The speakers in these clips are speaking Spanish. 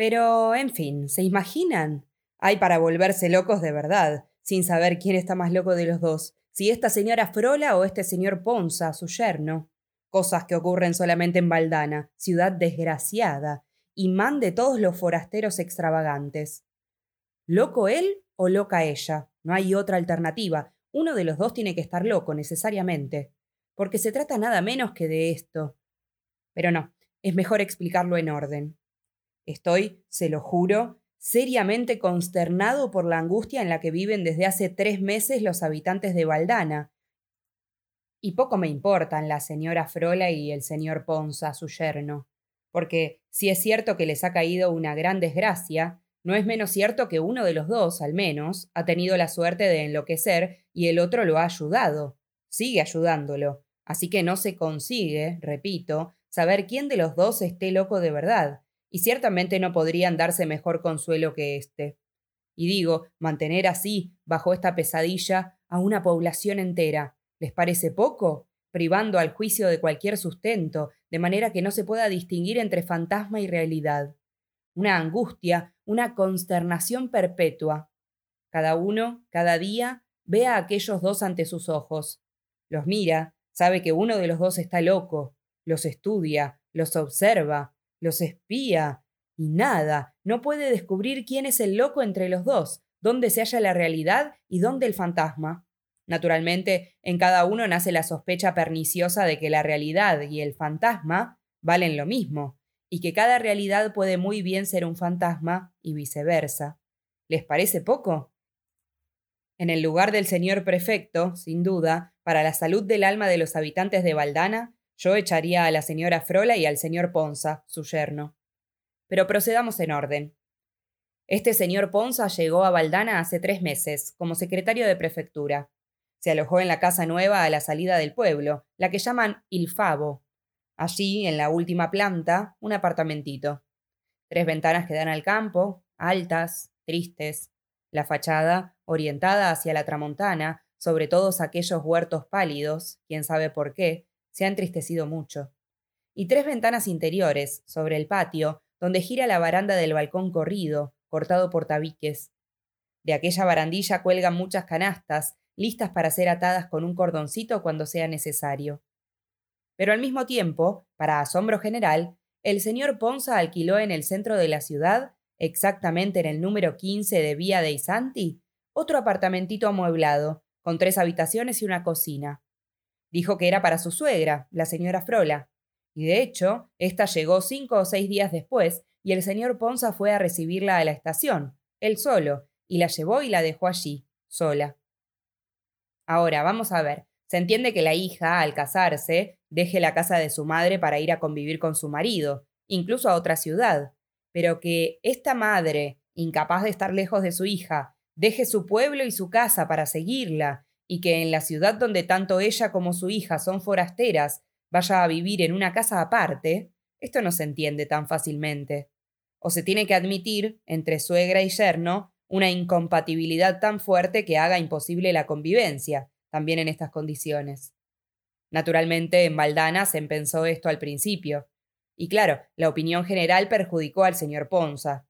Pero, en fin, ¿se imaginan? Hay para volverse locos de verdad, sin saber quién está más loco de los dos, si esta señora Frola o este señor Ponza, su yerno. Cosas que ocurren solamente en Valdana, ciudad desgraciada, imán de todos los forasteros extravagantes. ¿Loco él o loca ella? No hay otra alternativa. Uno de los dos tiene que estar loco, necesariamente. Porque se trata nada menos que de esto. Pero no, es mejor explicarlo en orden. Estoy, se lo juro, seriamente consternado por la angustia en la que viven desde hace tres meses los habitantes de Valdana. Y poco me importan la señora Frola y el señor Ponza, su yerno, porque si es cierto que les ha caído una gran desgracia, no es menos cierto que uno de los dos, al menos, ha tenido la suerte de enloquecer y el otro lo ha ayudado. Sigue ayudándolo. Así que no se consigue, repito, saber quién de los dos esté loco de verdad, y ciertamente no podrían darse mejor consuelo que éste. Y digo, mantener así, bajo esta pesadilla, a una población entera, ¿les parece poco? privando al juicio de cualquier sustento, de manera que no se pueda distinguir entre fantasma y realidad. Una angustia, una consternación perpetua. Cada uno, cada día, ve a aquellos dos ante sus ojos. Los mira, sabe que uno de los dos está loco, los estudia, los observa, los espía, y nada, no puede descubrir quién es el loco entre los dos, dónde se halla la realidad y dónde el fantasma. Naturalmente, en cada uno nace la sospecha perniciosa de que la realidad y el fantasma valen lo mismo, y que cada realidad puede muy bien ser un fantasma y viceversa. ¿Les parece poco? En el lugar del señor prefecto, sin duda, para la salud del alma de los habitantes de Valdana, yo echaría a la señora Frola y al señor Ponza, su yerno. Pero procedamos en orden. Este señor Ponza llegó a Valdana hace tres meses, como secretario de prefectura. Se alojó en la casa nueva a la salida del pueblo, la que llaman Il Favo. Allí, en la última planta, un apartamentito. Tres ventanas que dan al campo, altas, tristes. La fachada, orientada hacia la tramontana, sobre todos aquellos huertos pálidos, quién sabe por qué, se ha entristecido mucho. Y tres ventanas interiores, sobre el patio, donde gira la baranda del balcón corrido, cortado por tabiques. De aquella barandilla cuelgan muchas canastas, listas para ser atadas con un cordoncito cuando sea necesario. Pero al mismo tiempo, para asombro general, el señor Ponza alquiló en el centro de la ciudad, exactamente en el número 15 de Vía de Isanti, otro apartamentito amueblado, con tres habitaciones y una cocina. Dijo que era para su suegra, la señora Frola. Y de hecho, ésta llegó cinco o seis días después, y el señor Ponza fue a recibirla a la estación, él solo, y la llevó y la dejó allí, sola. Ahora, vamos a ver. Se entiende que la hija, al casarse, deje la casa de su madre para ir a convivir con su marido, incluso a otra ciudad. Pero que esta madre, incapaz de estar lejos de su hija, deje su pueblo y su casa para seguirla, y que en la ciudad donde tanto ella como su hija son forasteras vaya a vivir en una casa aparte, esto no se entiende tan fácilmente. O se tiene que admitir, entre suegra y yerno, una incompatibilidad tan fuerte que haga imposible la convivencia, también en estas condiciones. Naturalmente, en Valdana se pensó esto al principio. Y claro, la opinión general perjudicó al señor Ponza.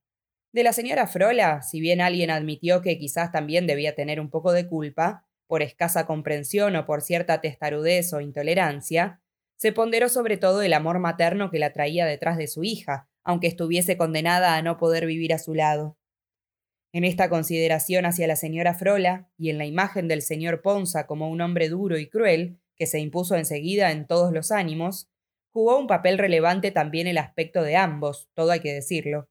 De la señora Frola, si bien alguien admitió que quizás también debía tener un poco de culpa, por escasa comprensión o por cierta testarudez o intolerancia, se ponderó sobre todo el amor materno que la traía detrás de su hija, aunque estuviese condenada a no poder vivir a su lado. En esta consideración hacia la señora Frola y en la imagen del señor Ponza como un hombre duro y cruel, que se impuso enseguida en todos los ánimos, jugó un papel relevante también el aspecto de ambos, todo hay que decirlo.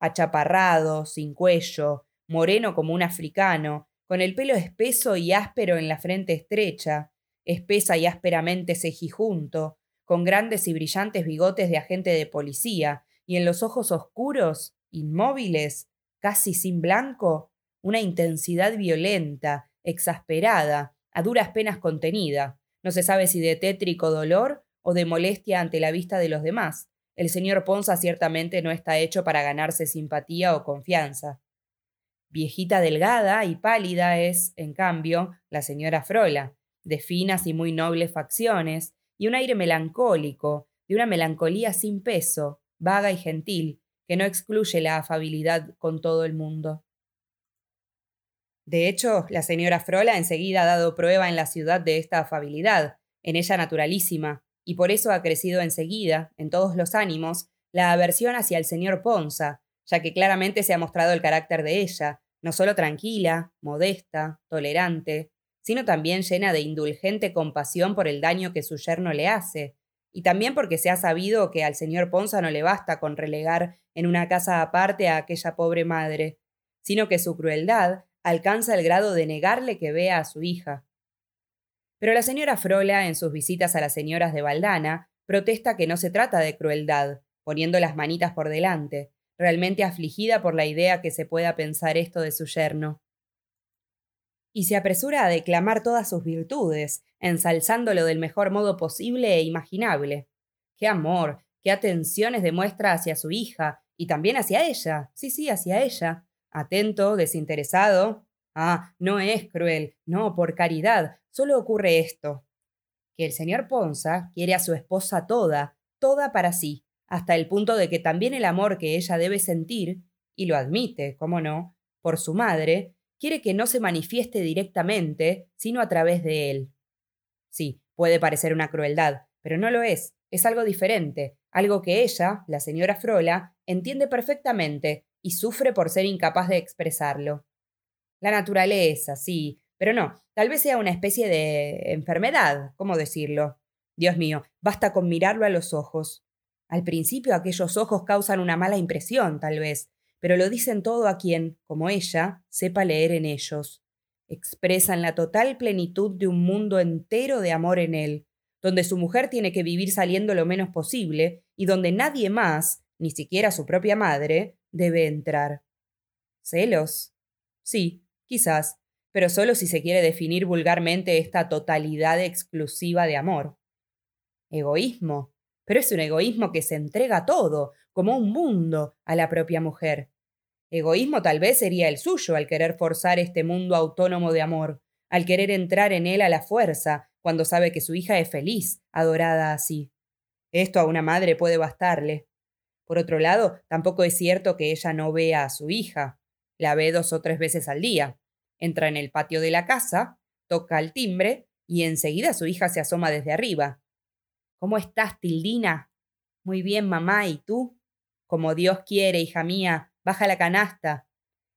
Achaparrado, sin cuello, moreno como un africano, con el pelo espeso y áspero en la frente estrecha, espesa y ásperamente cejijunto, con grandes y brillantes bigotes de agente de policía, y en los ojos oscuros, inmóviles, casi sin blanco, una intensidad violenta, exasperada, a duras penas contenida. No se sabe si de tétrico dolor o de molestia ante la vista de los demás. El señor Ponza ciertamente no está hecho para ganarse simpatía o confianza. Viejita delgada y pálida es, en cambio, la señora Frola, de finas y muy nobles facciones, y un aire melancólico, de una melancolía sin peso, vaga y gentil, que no excluye la afabilidad con todo el mundo. De hecho, la señora Frola enseguida ha dado prueba en la ciudad de esta afabilidad, en ella naturalísima, y por eso ha crecido enseguida, en todos los ánimos, la aversión hacia el señor Ponza, ya que claramente se ha mostrado el carácter de ella, no solo tranquila, modesta, tolerante, sino también llena de indulgente compasión por el daño que su yerno le hace, y también porque se ha sabido que al señor Ponza no le basta con relegar en una casa aparte a aquella pobre madre, sino que su crueldad alcanza el grado de negarle que vea a su hija. Pero la señora Frola, en sus visitas a las señoras de Valdana, protesta que no se trata de crueldad, poniendo las manitas por delante, realmente afligida por la idea que se pueda pensar esto de su yerno. Y se apresura a declamar todas sus virtudes, ensalzándolo del mejor modo posible e imaginable. Qué amor, qué atenciones demuestra hacia su hija, y también hacia ella, sí, sí, hacia ella, atento, desinteresado. Ah, no es cruel, no, por caridad, solo ocurre esto, que el señor Ponza quiere a su esposa toda, toda para sí, hasta el punto de que también el amor que ella debe sentir, y lo admite, cómo no, por su madre, quiere que no se manifieste directamente, sino a través de él. Sí, puede parecer una crueldad, pero no lo es, es algo diferente, algo que ella, la señora Frola, entiende perfectamente y sufre por ser incapaz de expresarlo. La naturaleza, sí, pero no, tal vez sea una especie de enfermedad, ¿cómo decirlo? Dios mío, basta con mirarlo a los ojos. Al principio aquellos ojos causan una mala impresión, tal vez, pero lo dicen todo a quien, como ella, sepa leer en ellos. Expresan la total plenitud de un mundo entero de amor en él, donde su mujer tiene que vivir saliendo lo menos posible y donde nadie más, ni siquiera su propia madre, debe entrar. ¿Celos? Sí, quizás, pero solo si se quiere definir vulgarmente esta totalidad exclusiva de amor. Egoísmo, pero es un egoísmo que se entrega todo, como un mundo, a la propia mujer. Egoísmo tal vez sería el suyo al querer forzar este mundo autónomo de amor, al querer entrar en él a la fuerza, cuando sabe que su hija es feliz, adorada así. Esto a una madre puede bastarle. Por otro lado, tampoco es cierto que ella no vea a su hija. La ve dos o tres veces al día. Entra en el patio de la casa, toca el timbre y enseguida su hija se asoma desde arriba. ¿Cómo estás, Tildina? Muy bien, mamá, ¿y tú? Como Dios quiere, hija mía, baja la canasta.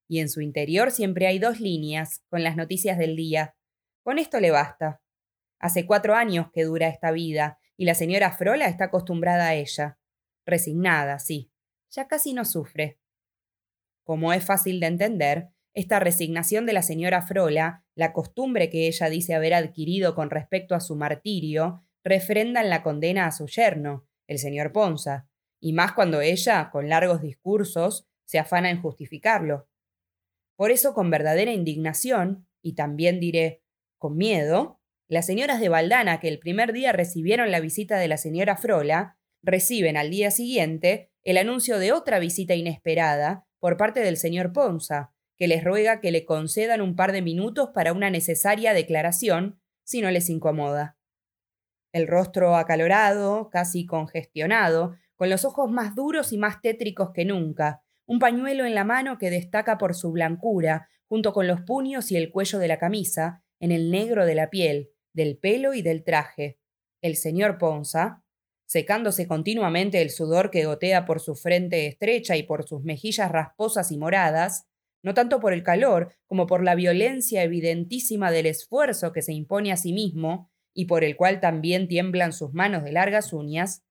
Y en su interior siempre hay dos líneas, con las noticias del día. Con esto le basta. Hace cuatro años que dura esta vida, y la señora Frola está acostumbrada a ella. Resignada, sí. Ya casi no sufre. Como es fácil de entender, esta resignación de la señora Frola, la costumbre que ella dice haber adquirido con respecto a su martirio, refrendan la condena a su yerno, el señor Ponza, y más cuando ella, con largos discursos, se afana en justificarlo. Por eso, con verdadera indignación, y también diré con miedo, las señoras de Valdana que el primer día recibieron la visita de la señora Frola, reciben al día siguiente el anuncio de otra visita inesperada por parte del señor Ponza, que les ruega que le concedan un par de minutos para una necesaria declaración, si no les incomoda. El rostro acalorado, casi congestionado, con los ojos más duros y más tétricos que nunca, un pañuelo en la mano que destaca por su blancura, junto con los puños y el cuello de la camisa, en el negro de la piel, del pelo y del traje. El señor Ponza, secándose continuamente el sudor que gotea por su frente estrecha y por sus mejillas rasposas y moradas, no tanto por el calor como por la violencia evidentísima del esfuerzo que se impone a sí mismo, y por el cual también tiemblan sus manos de largas uñas,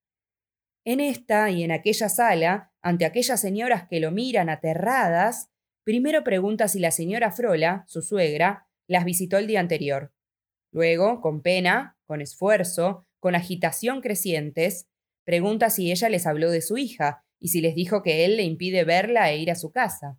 en esta y en aquella sala, ante aquellas señoras que lo miran aterradas, primero pregunta si la señora Frola, su suegra, las visitó el día anterior. Luego, con pena, con esfuerzo, con agitación crecientes, pregunta si ella les habló de su hija y si les dijo que él le impide verla e ir a su casa.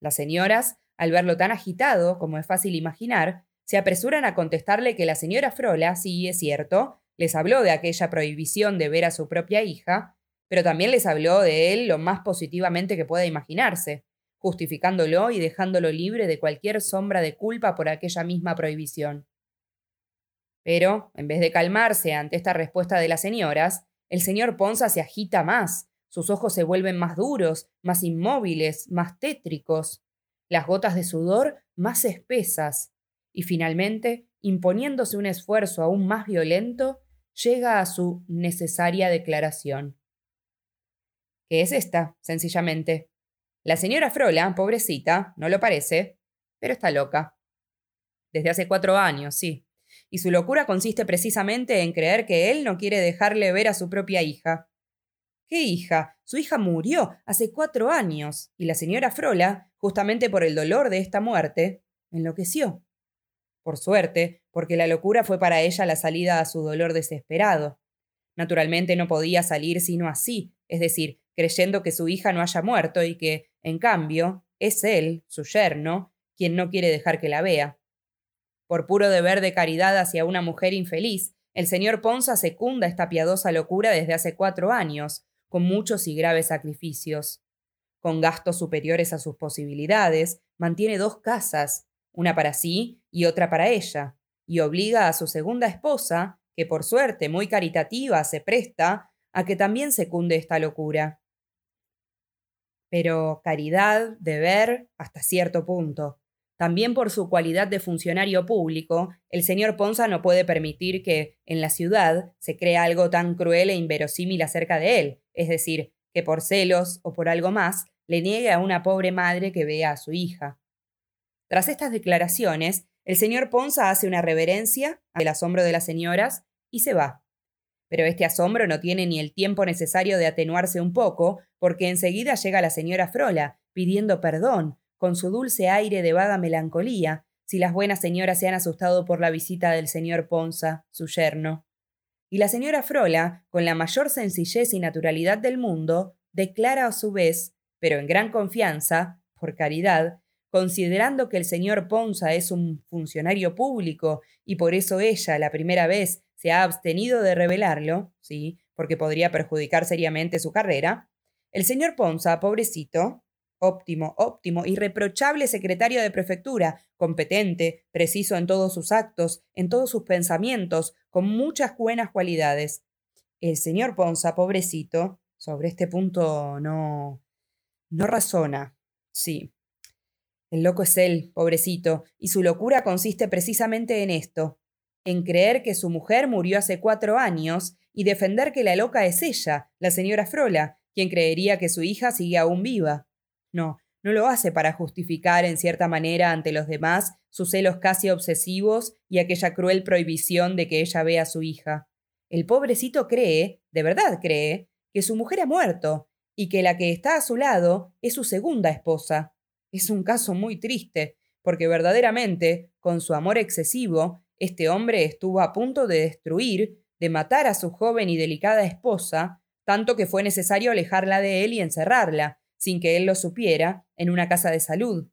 Las señoras, al verlo tan agitado, como es fácil imaginar, se apresuran a contestarle que la señora Frola, sí es cierto, les habló de aquella prohibición de ver a su propia hija, pero también les habló de él lo más positivamente que pueda imaginarse, justificándolo y dejándolo libre de cualquier sombra de culpa por aquella misma prohibición. Pero, en vez de calmarse ante esta respuesta de las señoras, el señor Ponza se agita más, sus ojos se vuelven más duros, más inmóviles, más tétricos, las gotas de sudor más espesas, y finalmente, imponiéndose un esfuerzo aún más violento, llega a su necesaria declaración. ¿Qué es esta, sencillamente? La señora Frola, pobrecita, no lo parece, pero está loca. Desde hace cuatro años, sí. Y su locura consiste precisamente en creer que él no quiere dejarle ver a su propia hija. ¿Qué hija? Su hija murió hace cuatro años, y la señora Frola, justamente por el dolor de esta muerte, enloqueció. Por suerte, porque la locura fue para ella la salida a su dolor desesperado. Naturalmente no podía salir sino así, es decir, creyendo que su hija no haya muerto y que, en cambio, es él, su yerno, quien no quiere dejar que la vea. Por puro deber de caridad hacia una mujer infeliz, el señor Ponza secunda esta piadosa locura desde hace cuatro años, con muchos y graves sacrificios. Con gastos superiores a sus posibilidades, mantiene dos casas, una para sí y otra para ella, y obliga a su segunda esposa, que por suerte muy caritativa se presta, a que también secunde esta locura. Pero caridad, deber, hasta cierto punto. También por su cualidad de funcionario público, el señor Ponza no puede permitir que, en la ciudad, se crea algo tan cruel e inverosímil acerca de él, es decir, que por celos o por algo más, le niegue a una pobre madre que vea a su hija. Tras estas declaraciones, el señor Ponza hace una reverencia al asombro de las señoras y se va. Pero este asombro no tiene ni el tiempo necesario de atenuarse un poco, porque enseguida llega la señora Frola, pidiendo perdón, con su dulce aire de vaga melancolía, si las buenas señoras se han asustado por la visita del señor Ponza, su yerno. Y la señora Frola, con la mayor sencillez y naturalidad del mundo, declara a su vez, pero en gran confianza, por caridad, considerando que el señor Ponza es un funcionario público y por eso ella, la primera vez, se ha abstenido de revelarlo, sí, porque podría perjudicar seriamente su carrera, el señor Ponza, pobrecito, óptimo, óptimo, irreprochable secretario de prefectura, competente, preciso en todos sus actos, en todos sus pensamientos, con muchas buenas cualidades. El señor Ponza, pobrecito, sobre este punto no. no razona. Sí, el loco es él, pobrecito, y su locura consiste precisamente en esto, en creer que su mujer murió hace cuatro años y defender que la loca es ella, la señora Frola, quien creería que su hija sigue aún viva. No, no lo hace para justificar en cierta manera ante los demás sus celos casi obsesivos y aquella cruel prohibición de que ella vea a su hija. El pobrecito cree, de verdad cree, que su mujer ha muerto, y que la que está a su lado es su segunda esposa. Es un caso muy triste, porque verdaderamente, con su amor excesivo, este hombre estuvo a punto de destruir, de matar a su joven y delicada esposa, tanto que fue necesario alejarla de él y encerrarla, sin que él lo supiera, en una casa de salud.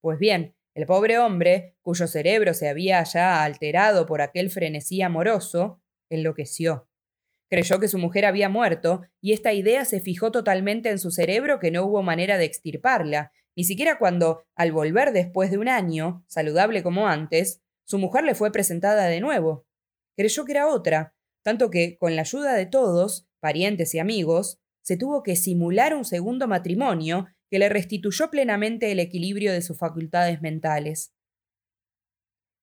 Pues bien, el pobre hombre, cuyo cerebro se había ya alterado por aquel frenesí amoroso, enloqueció. Creyó que su mujer había muerto, y esta idea se fijó totalmente en su cerebro que no hubo manera de extirparla, ni siquiera cuando, al volver después de un año, saludable como antes, su mujer le fue presentada de nuevo. Creyó que era otra, tanto que, con la ayuda de todos, parientes y amigos, se tuvo que simular un segundo matrimonio que le restituyó plenamente el equilibrio de sus facultades mentales.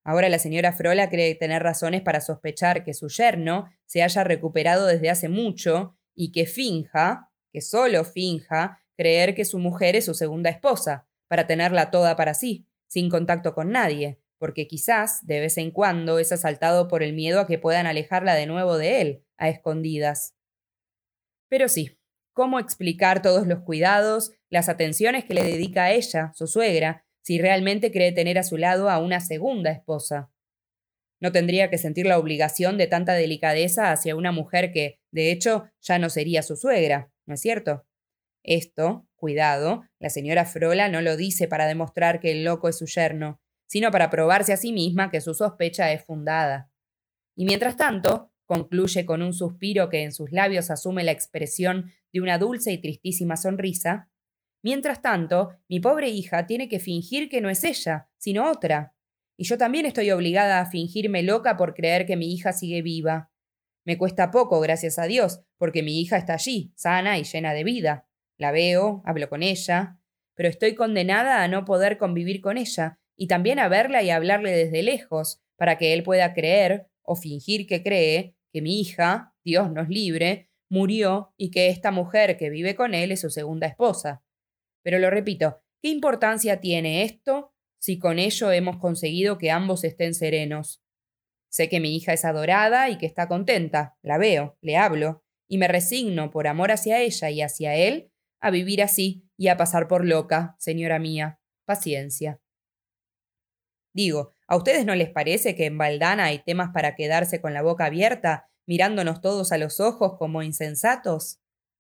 Ahora la señora Frola cree tener razones para sospechar que su yerno se haya recuperado desde hace mucho y que finja, que solo finja, creer que su mujer es su segunda esposa, para tenerla toda para sí, sin contacto con nadie, porque quizás, de vez en cuando, es asaltado por el miedo a que puedan alejarla de nuevo de él, a escondidas. Pero sí, ¿cómo explicar todos los cuidados, las atenciones que le dedica a ella, su suegra, si realmente cree tener a su lado a una segunda esposa? No tendría que sentir la obligación de tanta delicadeza hacia una mujer que, de hecho, ya no sería su suegra, ¿no es cierto? Esto, cuidado, la señora Frola no lo dice para demostrar que el loco es su yerno, sino para probarse a sí misma que su sospecha es fundada. Y mientras tanto, concluye con un suspiro que en sus labios asume la expresión de una dulce y tristísima sonrisa, mientras tanto, mi pobre hija tiene que fingir que no es ella, sino otra. Y yo también estoy obligada a fingirme loca por creer que mi hija sigue viva. Me cuesta poco, gracias a Dios, porque mi hija está allí, sana y llena de vida. La veo, hablo con ella, pero estoy condenada a no poder convivir con ella, y también a verla y hablarle desde lejos, para que él pueda creer, o fingir que cree, que mi hija, Dios nos libre, murió y que esta mujer que vive con él es su segunda esposa. Pero lo repito, ¿qué importancia tiene esto si con ello hemos conseguido que ambos estén serenos? Sé que mi hija es adorada y que está contenta, la veo, le hablo, y me resigno por amor hacia ella y hacia él a vivir así y a pasar por loca, señora mía. Paciencia. Digo, ¿a ustedes no les parece que en Valdana hay temas para quedarse con la boca abierta, mirándonos todos a los ojos como insensatos?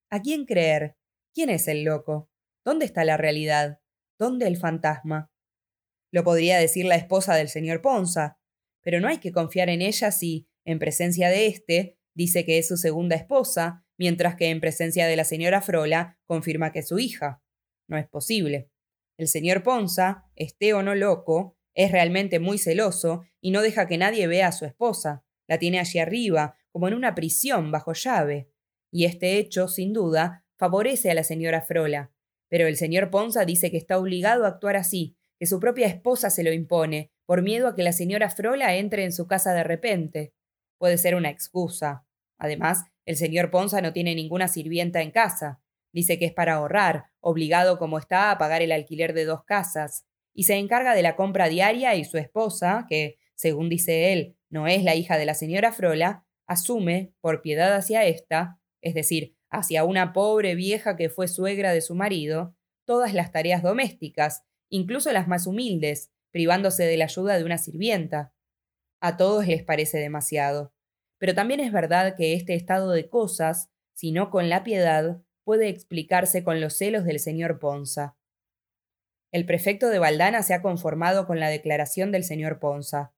¿A quién creer? ¿Quién es el loco? ¿Dónde está la realidad? ¿Dónde el fantasma? Lo podría decir la esposa del señor Ponza, pero no hay que confiar en ella si, en presencia de éste, dice que es su segunda esposa, mientras que en presencia de la señora Frola confirma que es su hija. No es posible. El señor Ponza, esté o no loco, es realmente muy celoso y no deja que nadie vea a su esposa. La tiene allí arriba, como en una prisión bajo llave. Y este hecho, sin duda, favorece a la señora Frola. Pero el señor Ponza dice que está obligado a actuar así, que su propia esposa se lo impone, por miedo a que la señora Frola entre en su casa de repente. Puede ser una excusa. Además, el señor Ponza no tiene ninguna sirvienta en casa. Dice que es para ahorrar, obligado como está a pagar el alquiler de dos casas, y se encarga de la compra diaria y su esposa, que, según dice él, no es la hija de la señora Frola, asume, por piedad hacia ésta, es decir, hacia una pobre vieja que fue suegra de su marido, todas las tareas domésticas, incluso las más humildes, privándose de la ayuda de una sirvienta. A todos les parece demasiado. Pero también es verdad que este estado de cosas, si no con la piedad, puede explicarse con los celos del señor Ponza. El prefecto de Valdana se ha conformado con la declaración del señor Ponza,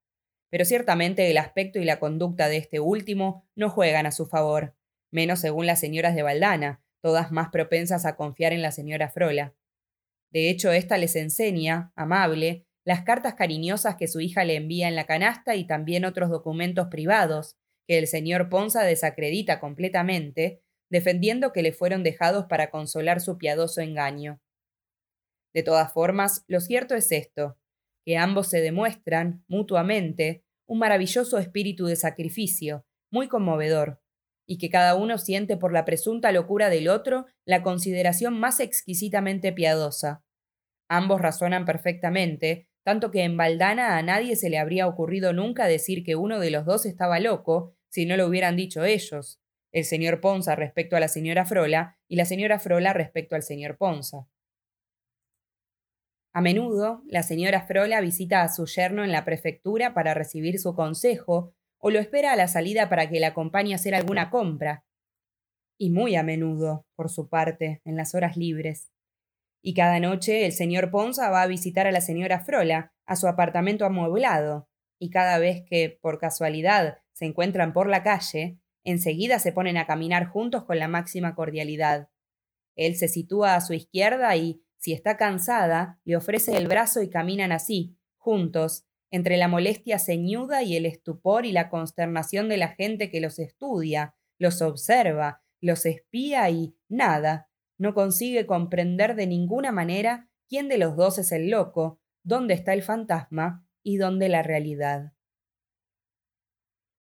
pero ciertamente el aspecto y la conducta de este último no juegan a su favor, menos según las señoras de Valdana, todas más propensas a confiar en la señora Frola. De hecho, ésta les enseña, amable, las cartas cariñosas que su hija le envía en la canasta y también otros documentos privados, que el señor Ponza desacredita completamente, defendiendo que le fueron dejados para consolar su piadoso engaño. De todas formas, lo cierto es esto, que ambos se demuestran, mutuamente, un maravilloso espíritu de sacrificio, muy conmovedor, y que cada uno siente por la presunta locura del otro la consideración más exquisitamente piadosa. Ambos razonan perfectamente, tanto que en Valdana a nadie se le habría ocurrido nunca decir que uno de los dos estaba loco si no lo hubieran dicho ellos, el señor Ponza respecto a la señora Frola y la señora Frola respecto al señor Ponza. A menudo, la señora Frola visita a su yerno en la prefectura para recibir su consejo o lo espera a la salida para que le acompañe a hacer alguna compra. Y muy a menudo, por su parte, en las horas libres. Y cada noche el señor Ponza va a visitar a la señora Frola, a su apartamento amueblado, y cada vez que, por casualidad, se encuentran por la calle, enseguida se ponen a caminar juntos con la máxima cordialidad. Él se sitúa a su izquierda y, si está cansada, le ofrece el brazo y caminan así, juntos, entre la molestia ceñuda y el estupor y la consternación de la gente que los estudia, los observa, los espía y nada, no consigue comprender de ninguna manera quién de los dos es el loco, dónde está el fantasma y dónde la realidad.